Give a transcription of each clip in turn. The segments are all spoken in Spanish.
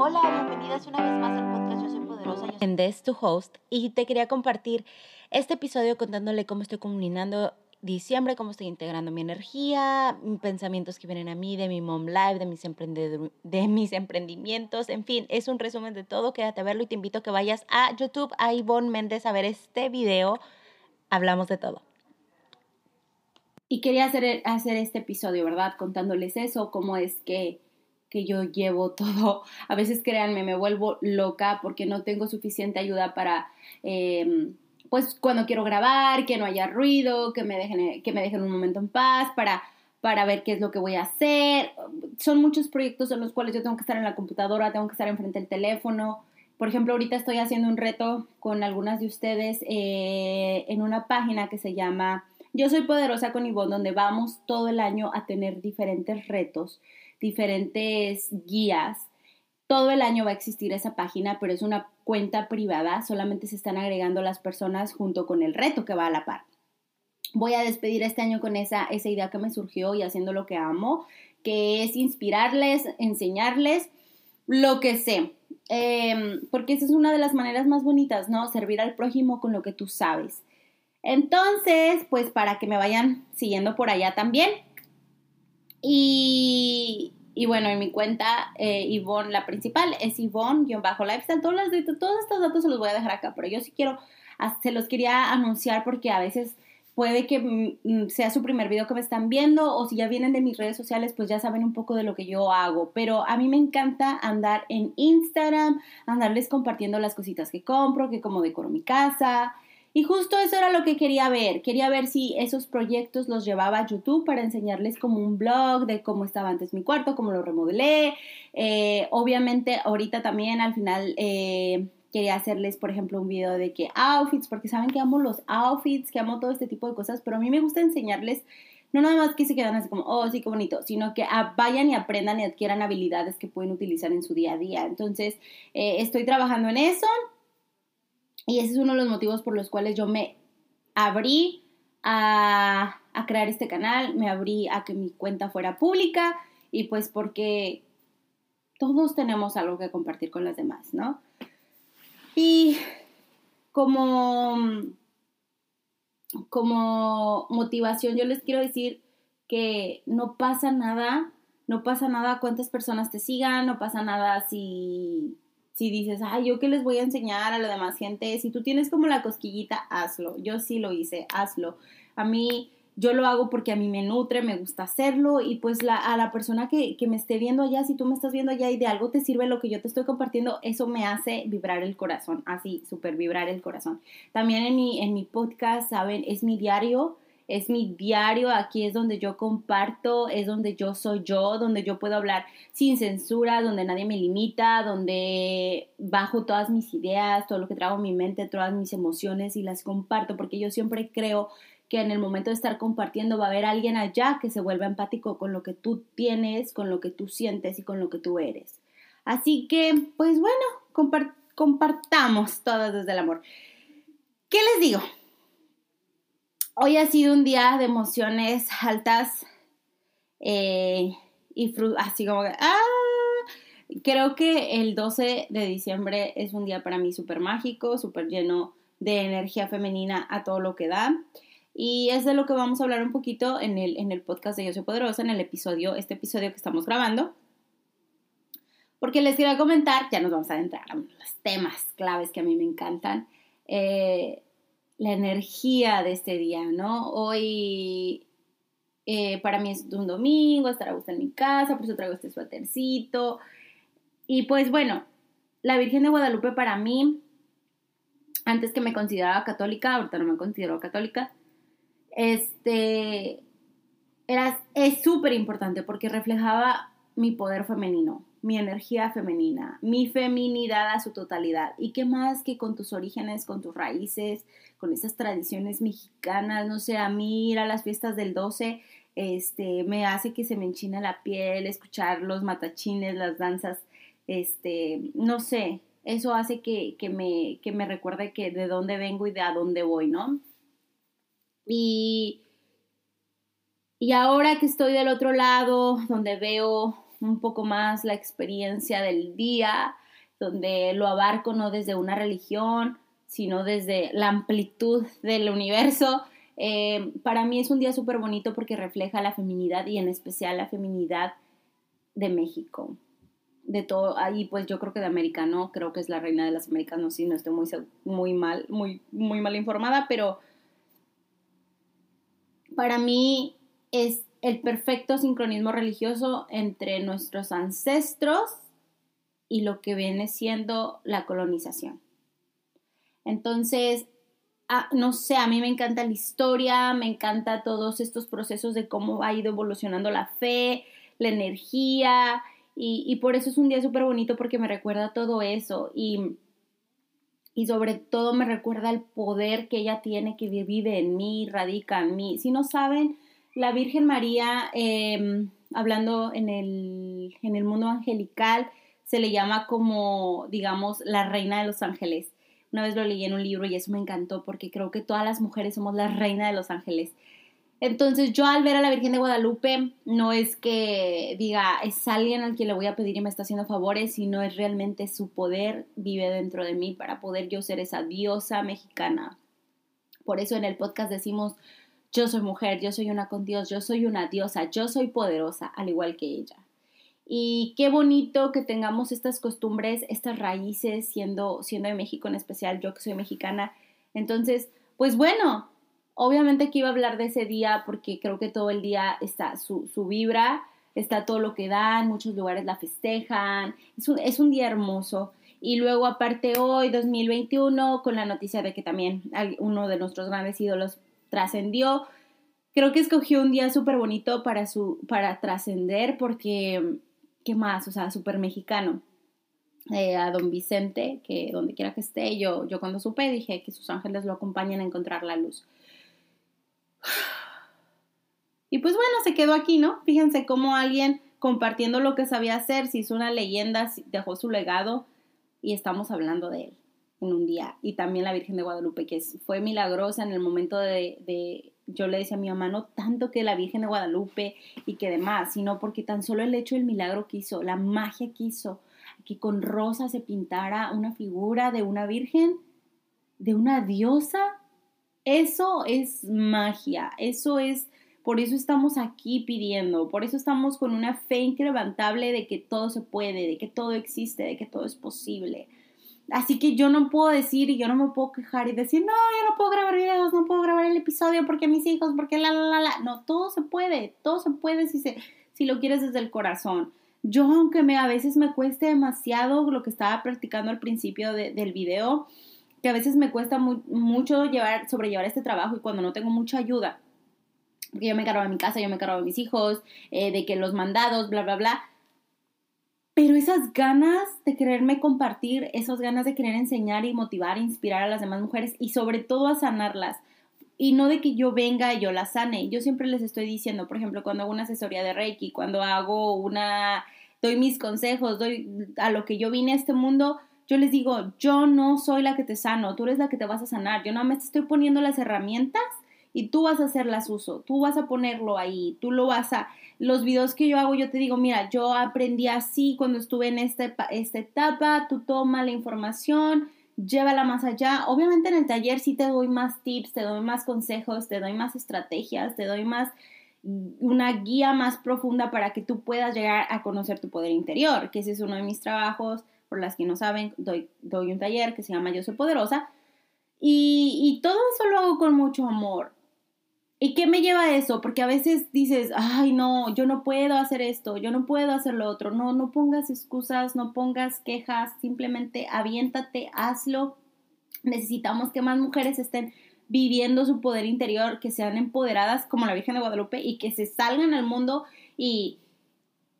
Hola, bienvenidas una vez más al podcast Yo Soy Poderosa. Yo soy Des, tu host, y te quería compartir este episodio contándole cómo estoy combinando diciembre, cómo estoy integrando mi energía, pensamientos que vienen a mí de mi mom life, de mis, de mis emprendimientos, en fin, es un resumen de todo, quédate a verlo y te invito a que vayas a YouTube, a Ivonne Méndez a ver este video, hablamos de todo. Y quería hacer, hacer este episodio, ¿verdad? Contándoles eso, cómo es que que yo llevo todo. A veces, créanme, me vuelvo loca porque no tengo suficiente ayuda para, em, pues, cuando quiero grabar, que no haya ruido, que me dejen, que me dejen un momento en paz, para, para ver qué es lo que voy a hacer. Son muchos proyectos en los cuales yo tengo que estar en la computadora, tengo que estar enfrente del teléfono. Por ejemplo, ahorita estoy haciendo un reto con algunas de ustedes eh, en una página que se llama Yo Soy Poderosa con Ivonne, donde vamos todo el año a tener diferentes retos diferentes guías. Todo el año va a existir esa página, pero es una cuenta privada, solamente se están agregando las personas junto con el reto que va a la par. Voy a despedir este año con esa, esa idea que me surgió y haciendo lo que amo, que es inspirarles, enseñarles lo que sé. Em, porque esa es una de las maneras más bonitas, ¿no? Servir al prójimo con lo que tú sabes. Entonces, pues para que me vayan siguiendo por allá también, y, y bueno, en mi cuenta, eh, Yvonne, la principal, es Yvonne-lifestyle. Todos, todos estos datos se los voy a dejar acá, pero yo sí quiero, se los quería anunciar porque a veces puede que mm, mm, sea su primer video que me están viendo o si ya vienen de mis redes sociales, pues ya saben un poco de lo que yo hago. Pero a mí me encanta andar en Instagram, andarles compartiendo las cositas que compro, que como decoro mi casa, y justo eso era lo que quería ver. Quería ver si esos proyectos los llevaba a YouTube para enseñarles como un blog de cómo estaba antes mi cuarto, cómo lo remodelé. Eh, obviamente ahorita también al final eh, quería hacerles, por ejemplo, un video de que outfits, porque saben que amo los outfits, que amo todo este tipo de cosas, pero a mí me gusta enseñarles no nada más que se quedan así como, oh, sí, qué bonito, sino que vayan y aprendan y adquieran habilidades que pueden utilizar en su día a día. Entonces, eh, estoy trabajando en eso. Y ese es uno de los motivos por los cuales yo me abrí a, crear este canal, me abrí a que mi cuenta fuera pública y pues porque todos tenemos algo que compartir con las demás, ¿no? Y como, como motivación yo les quiero decir que no pasa nada, no pasa nada cuántas personas te sigan, no pasa nada si si dices, ay, yo qué les voy a enseñar a la demás gente, si tú tienes como la cosquillita, hazlo. Yo sí lo hice, hazlo. A mí, yo lo hago porque a mí me nutre, me gusta hacerlo y pues la, a la persona que, que, me esté viendo allá, si tú me estás viendo allá y de algo te sirve lo que yo te estoy compartiendo, eso me hace vibrar el corazón, así, súper vibrar el corazón. También en mi, en mi podcast, ¿saben? Es mi diario es mi diario, aquí es donde yo comparto, es donde yo soy yo, donde yo puedo hablar sin censura, donde nadie me limita, donde bajo todas mis ideas, todo lo que traigo en mi mente, todas mis emociones y las comparto, porque yo siempre creo que en el momento de estar compartiendo va a haber alguien allá que se vuelva empático con lo que tú tienes, con lo que tú sientes y con lo que tú eres. Así que, pues bueno, compartamos todas desde el amor. ¿Qué les digo? Hoy ha sido un día de emociones altas eh, y así como que, ¡ah! Creo que el 12 de diciembre es un día para mí súper mágico, súper lleno de energía femenina a todo lo que da. Y es de lo que vamos a hablar un poquito en el, en el podcast de Yo Soy Poderosa, en el episodio, este episodio que estamos grabando. Porque les quería comentar, ya nos vamos a adentrar a los temas claves que a mí me encantan. Eh, la energía de este día, ¿no? Hoy eh, para mí es un domingo, estar a gusto en mi casa, por eso traigo este suétercito. Y pues bueno, la Virgen de Guadalupe para mí, antes que me consideraba católica, ahorita no me considero católica, este, era, es súper importante porque reflejaba mi poder femenino, mi energía femenina, mi feminidad a su totalidad. ¿Y qué más que con tus orígenes, con tus raíces, con esas tradiciones mexicanas? No sé, a mí ir a las fiestas del 12 este, me hace que se me enchine la piel, escuchar los matachines, las danzas, este, no sé, eso hace que, que, me, que me recuerde que de dónde vengo y de a dónde voy, ¿no? Y, y ahora que estoy del otro lado, donde veo un poco más la experiencia del día, donde lo abarco no desde una religión, sino desde la amplitud del universo. Eh, para mí es un día súper bonito porque refleja la feminidad y en especial la feminidad de México. De todo, ahí pues yo creo que de América, ¿no? Creo que es la reina de las Américas, no sé, no estoy muy, muy mal, muy, muy mal informada, pero para mí es el perfecto sincronismo religioso entre nuestros ancestros y lo que viene siendo la colonización. Entonces, no sé, a mí me encanta la historia, me encanta todos estos procesos de cómo ha ido evolucionando la fe, la energía, y, por eso es un día súper bonito porque me recuerda todo eso y, y sobre todo me recuerda el poder que ella tiene, que vive en mí, radica en mí. Si no saben, la Virgen María, em, hablando en el, en el mundo angelical, se le llama como, digamos, la reina de los ángeles. Una vez lo leí en un libro y eso me encantó porque creo que todas las mujeres somos la reina de los ángeles. Entonces yo al ver a la Virgen de Guadalupe no es que diga es alguien al quien le voy a pedir y me está haciendo favores, sino es realmente su poder vive dentro de mí para poder yo ser esa diosa mexicana. Por eso en el podcast decimos yo soy mujer, yo soy una con Dios, yo soy una diosa, yo soy poderosa, al igual que ella. Y qué bonito que tengamos estas costumbres, estas raíces, siendo, siendo de México en especial, yo que soy mexicana. Entonces, pues bueno, obviamente que iba a hablar de ese día porque creo que todo el día está su, su vibra, está todo lo que da, en muchos lugares la festejan, es un, es un día hermoso. Y luego aparte hoy, 2021, con la noticia de que también uno de nuestros grandes ídolos trascendió. Creo que escogió un día súper bonito para, su, para trascender porque, ¿qué más? O sea, súper mexicano. Eh, a don Vicente, que donde quiera que esté, yo, yo cuando supe dije que sus ángeles lo acompañen a encontrar la luz. Y pues bueno, se quedó aquí, ¿no? Fíjense cómo alguien compartiendo lo que sabía hacer, se hizo una leyenda, dejó su legado y estamos hablando de él en un día. Y también la Virgen de Guadalupe, que fue milagrosa en el momento de, yo le decía a mi mamá, no tanto que la Virgen de Guadalupe y que demás, sino porque tan solo el hecho del milagro que hizo, la magia que hizo, que con rosa se pintara una figura de una Virgen, de una diosa, eso es magia, eso es, por eso estamos aquí pidiendo, por eso estamos con una fe incrementable de que todo se puede, de que todo existe, de que todo es posible. Así que yo no puedo decir y yo no me puedo quejar y decir, no, yo no puedo grabar videos, no puedo grabar el episodio porque mis hijos, porque la, la, la, la. No, todo se puede, todo se puede si, se, si lo quieres desde el corazón. Yo, aunque me, a veces me cueste demasiado lo que estaba practicando al principio del video, que a veces me cuesta mucho llevar, sobrellevar este trabajo y cuando no tengo mucha ayuda, porque yo me encargo de mi casa, yo me encargo de mis hijos, eh, de que los mandados, bla, bla, bla, pero esas ganas de quererme compartir, esas ganas de querer enseñar y motivar, inspirar a las demás mujeres y sobre todo a sanarlas. Y no de que yo venga y yo las sane. Yo siempre les estoy diciendo, por ejemplo, cuando hago una asesoría de Reiki, cuando hago una, doy mis consejos, doy a lo que yo vine a este mundo, yo les digo, yo no soy la que te sano, tú eres la que te vas a sanar. Yo no me estoy poniendo las herramientas y tú vas a hacerlas uso, tú vas a ponerlo ahí, tú lo vas a los videos que yo hago, yo te digo, mira, yo aprendí así cuando estuve en este, esta etapa, tú toma la información, llévala más allá. Obviamente en el taller sí te doy más tips, te doy más consejos, te doy más estrategias, te doy más una guía más profunda para que tú puedas llegar a conocer tu poder interior, que ese es uno de mis trabajos, por las que no saben, doy, doy un taller que se llama Yo Soy Poderosa, y todo eso lo hago con mucho amor. ¿Y qué me lleva a eso? Porque a veces dices, ay, no, yo no puedo hacer esto, yo no puedo hacer lo otro. No, no pongas excusas, no pongas quejas, simplemente aviéntate, hazlo. Necesitamos que más mujeres estén viviendo su poder interior, que sean empoderadas como la Virgen de Guadalupe y que se salgan al mundo y,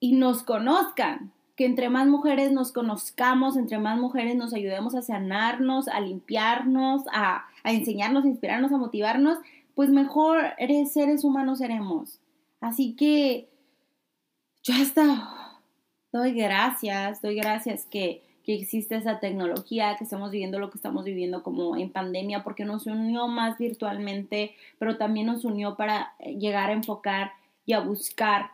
y nos conozcan. Que entre más mujeres nos conozcamos, entre más mujeres nos ayudemos a sanarnos, a limpiarnos, a, a enseñarnos, a inspirarnos, a motivarnos pues mejor seres humanos seremos. Así que yo hasta doy gracias, doy gracias que, que existe esa tecnología, que estamos viviendo lo que estamos viviendo como en pandemia, porque nos unió más virtualmente, pero también nos unió para llegar a enfocar y a buscar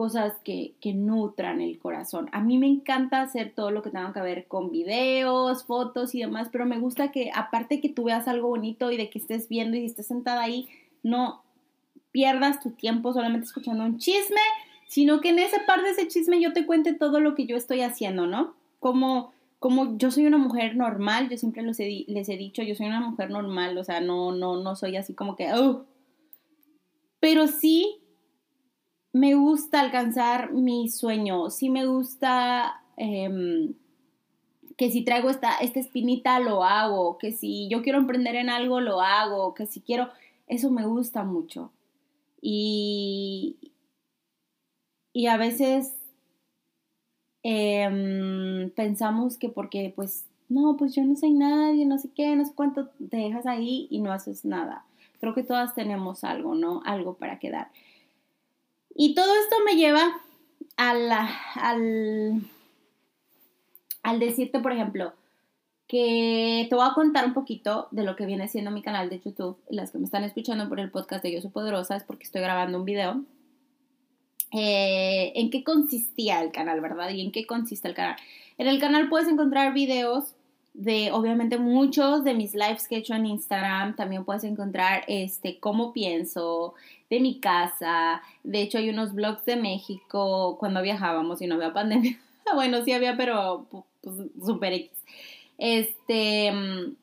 cosas que, que, nutran el corazón. A mí me encanta hacer todo lo que tenga que ver con videos, fotos y demás, pero me gusta que aparte que tú veas algo bonito y de que estés viendo y estés sentada ahí, no pierdas tu tiempo solamente escuchando un chisme, sino que en ese par de ese chisme yo te cuente todo lo que yo estoy haciendo, ¿no? Como, como yo soy una mujer normal, yo siempre les he, les he dicho, yo soy una mujer normal, o sea, no, no, no soy así como que, oh. pero sí me gusta alcanzar mi sueño, sí me gusta em, que si traigo esta, esta espinita lo hago, que si yo quiero emprender en algo lo hago, que si quiero, eso me gusta mucho. Y, y a veces em, pensamos que porque pues no, pues yo no soy nadie, no sé qué, no sé cuánto, te dejas ahí y no haces nada. Creo que todas tenemos algo, ¿no? Algo para quedar. Y todo esto me lleva a al, al decirte, por ejemplo, que te voy a contar un poquito de lo que viene siendo mi canal de YouTube. Las que me están escuchando por el podcast de Yo Soy Poderosa es porque estoy grabando un video. Eh, ¿En qué consistía el canal, verdad? ¿Y en qué consiste el canal? En el canal puedes encontrar videos de obviamente muchos de mis lives que he hecho en Instagram. También puedes encontrar este cómo pienso, de mi casa. De hecho, hay unos blogs de México cuando viajábamos y no había pandemia. bueno, sí había, pero pues, super X. Este mm,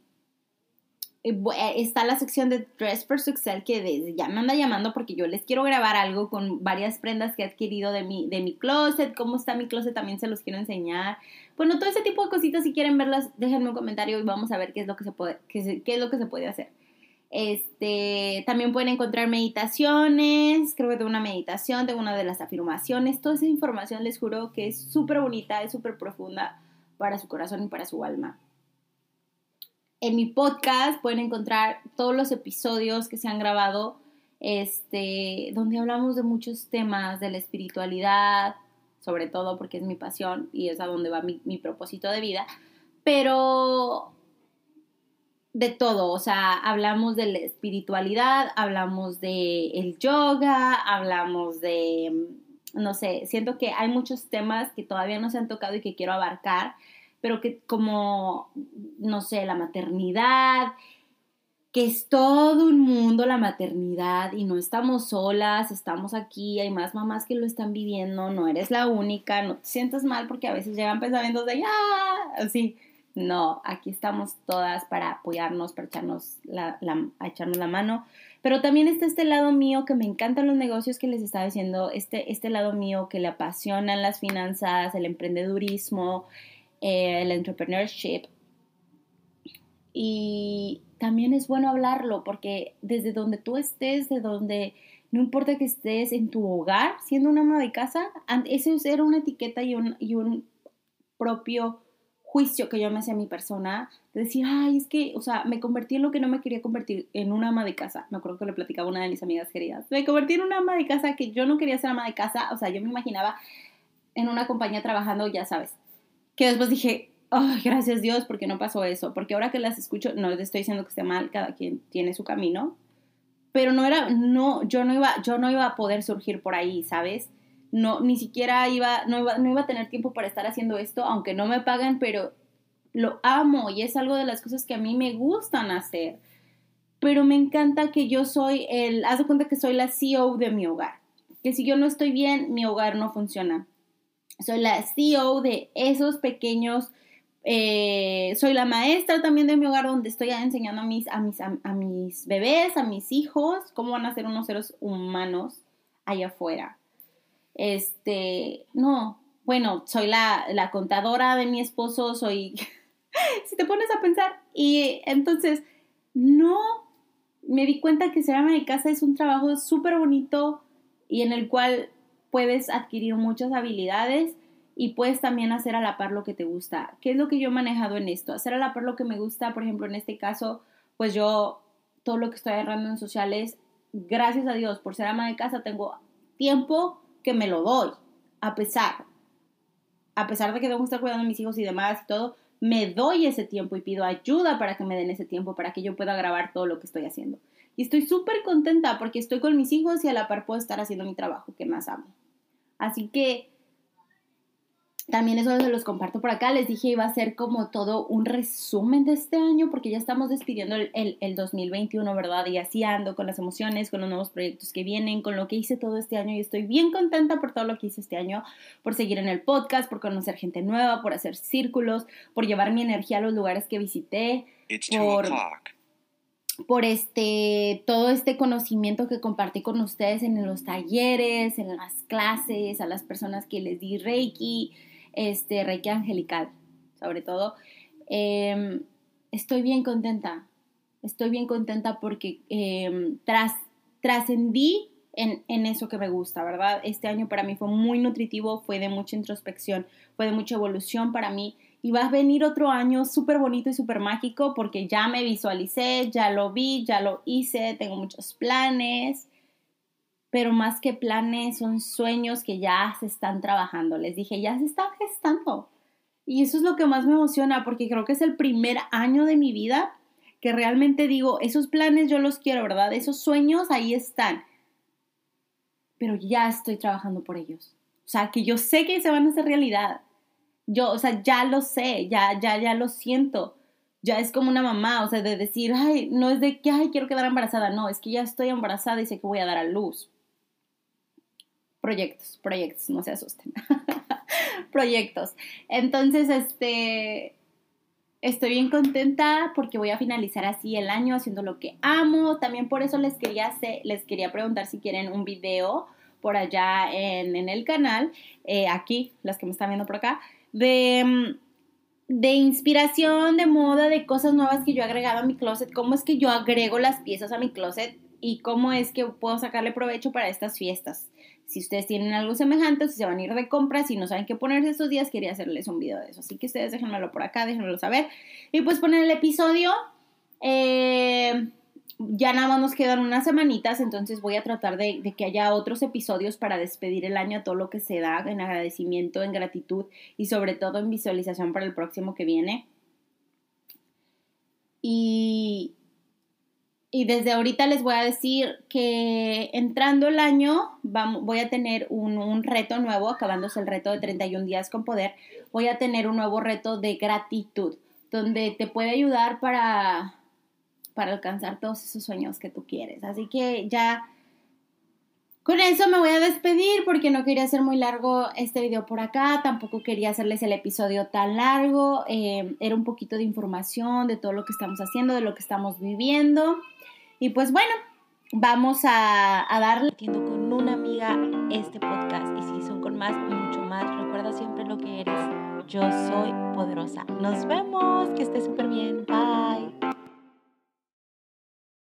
eh, está la sección de Dress for Success que ya me anda llamando porque yo les quiero grabar algo con varias prendas que he adquirido de mi, de mi closet, cómo está mi closet también se los quiero enseñar. Bueno, todo ese tipo de cositas si quieren verlas, déjenme un comentario y vamos a ver qué es lo que se puede, qué, es lo que se puede hacer. Este, también pueden encontrar meditaciones, creo que tengo una meditación, tengo una de las afirmaciones, toda esa información les juro que es súper bonita, es súper profunda para su corazón y para su alma. En mi podcast pueden encontrar todos los episodios que se han grabado, este, donde hablamos de muchos temas de la espiritualidad, sobre todo porque es mi pasión y es a donde va mi, mi propósito de vida, pero de todo, o sea, hablamos de la espiritualidad, hablamos de el yoga, hablamos de, mm, no sé, siento que hay muchos temas que todavía no se han tocado y que quiero abarcar, pero que como, no sé, la maternidad, que es todo un mundo la maternidad y no estamos solas, estamos aquí, hay más mamás que lo están viviendo, no eres la única, no te sientas mal porque a veces llegan pensamientos de, ah, así, no, aquí estamos todas para apoyarnos, para echarnos la, echarnos la mano. Pero también está este lado mío que me encantan los negocios que les estaba diciendo, este, este lado mío que le apasionan las finanzas, el emprendedurismo, eh, el entrepreneurship. Y también es bueno hablarlo porque desde donde tú estés, de donde no importa que estés en tu hogar, siendo una ama de casa, eso era una etiqueta y un, y un propio juicio que yo me hacía a mi persona, de decir, ay, es que, o sea, me convertí en lo que no me quería convertir, en una ama de casa. Me acuerdo que le platicaba una de mis amigas queridas. Me convertí en una ama de casa que yo no quería ser ama de casa, o sea, yo me imaginaba en una compañía trabajando, ya sabes. Que después dije, ay, gracias Dios, porque no pasó eso. Porque ahora que las escucho, no les estoy diciendo que esté mal, cada quien tiene su camino. Pero no era, no, yo no iba, yo no iba a poder surgir por ahí, ¿sabes? no, ni siquiera iba no, iba, no iba a tener tiempo para estar haciendo esto, aunque no me pagan, pero lo amo y es algo de las cosas que a mí me gustan hacer. Pero me encanta que yo soy el, haz de cuenta que soy la CEO de mi hogar. Que si yo no estoy bien, mi hogar no funciona. Soy la CEO de esos pequeños, eh, soy la maestra también de mi hogar donde estoy enseñando a mis, a mis, a mis bebés, a mis hijos, cómo van a ser unos seres humanos allá afuera. Este, no, bueno, soy la, la contadora de mi esposo, soy, si te pones a pensar, y entonces, no, me di cuenta que ser ama de casa es un trabajo súper bonito y en el cual puedes adquirir muchas habilidades y puedes también hacer a la par lo que te gusta. ¿Qué es lo que yo he manejado en esto? Hacer a la par lo que me gusta, por ejemplo, en este caso, pues yo todo lo que estoy agarrando en sociales, gracias a Dios, por ser ama de casa, tengo tiempo que me lo doy, a pesar, a pesar de que tengo que estar cuidando a mis hijos y demás y todo, me doy ese tiempo y pido ayuda para que me den ese tiempo, para que yo pueda grabar todo lo que estoy haciendo. Y estoy súper contenta porque estoy con mis hijos y a la par puedo estar haciendo mi trabajo que más amo. Así que también eso se los comparto por acá. Les dije iba a ser como todo un resumen de este año porque ya estamos despidiendo el, el, 2021, ¿verdad? Y así ando con las emociones, con los nuevos proyectos que vienen, con lo que hice todo este año y estoy bien contenta por todo lo que hice este año, por seguir en el podcast, por conocer gente nueva, por hacer círculos, por llevar mi energía a los lugares que visité, por por este, todo este conocimiento que compartí con ustedes en los talleres, en las clases, a las personas que les di Reiki, este, Reiki Angelical, sobre todo. Em, estoy bien contenta, estoy bien contenta porque em, tras, trascendí en, en, eso que me gusta, ¿verdad? Este año para mí fue muy nutritivo, fue de mucha introspección, fue de mucha evolución para mí y va a venir otro año súper bonito y súper mágico porque ya me visualicé, ya lo vi, ya lo hice, tengo muchos planes, pero más que planes son sueños que ya se están trabajando. Les dije, ya se están gestando. Y eso es lo que más me emociona porque creo que es el primer año de mi vida que realmente digo, esos planes yo los quiero, ¿verdad? Esos sueños ahí están. Pero ya estoy trabajando por ellos. O sea, que yo sé que se van a hacer realidad yo, o sea, ya lo sé, ya, ya, ya lo siento. Ya es como una mamá, o sea, de decir, ay, no es de que, ay, quiero quedar embarazada, no, es que ya estoy embarazada y sé que voy a dar a luz. Proyectos, proyectos, no se asusten. proyectos. Entonces, este, estoy bien contenta porque voy a finalizar así el año haciendo lo que amo. También por eso les quería, hacer, les quería preguntar si quieren un video por allá en, el canal, eh, aquí, las que me están viendo por acá, de, de inspiración, de moda, de cosas nuevas que yo he agregado a mi closet, cómo es que yo agrego las piezas a mi closet y cómo es que puedo sacarle provecho para estas fiestas. Si ustedes tienen algo semejante, si se van a ir de compras y no saben qué ponerse estos días, quería hacerles un video de eso. Así que ustedes déjenmelo por acá, déjenmelo saber. Y pues poner el episodio. Eh, ya nada más nos quedan unas semanitas, entonces voy a tratar de, que haya otros episodios para despedir el año a todo lo que se da en agradecimiento, en gratitud y sobre todo en visualización para el próximo que viene. Y, y desde ahorita les voy a decir que entrando el año voy a tener un, un, reto nuevo, acabándose el reto de 31 días con poder, voy a tener un nuevo reto de gratitud, donde te puede ayudar para para alcanzar todos esos sueños que tú quieres. Así que ya con eso me voy a despedir porque no quería hacer muy largo este video por acá, tampoco quería hacerles el episodio tan largo, eh, era un poquito de información de todo lo que estamos haciendo, de lo que estamos viviendo. Y pues bueno, vamos a, a darle con una amiga este podcast y si son con más, mucho más, recuerda siempre lo que eres. Yo soy poderosa. Nos vemos, que estés súper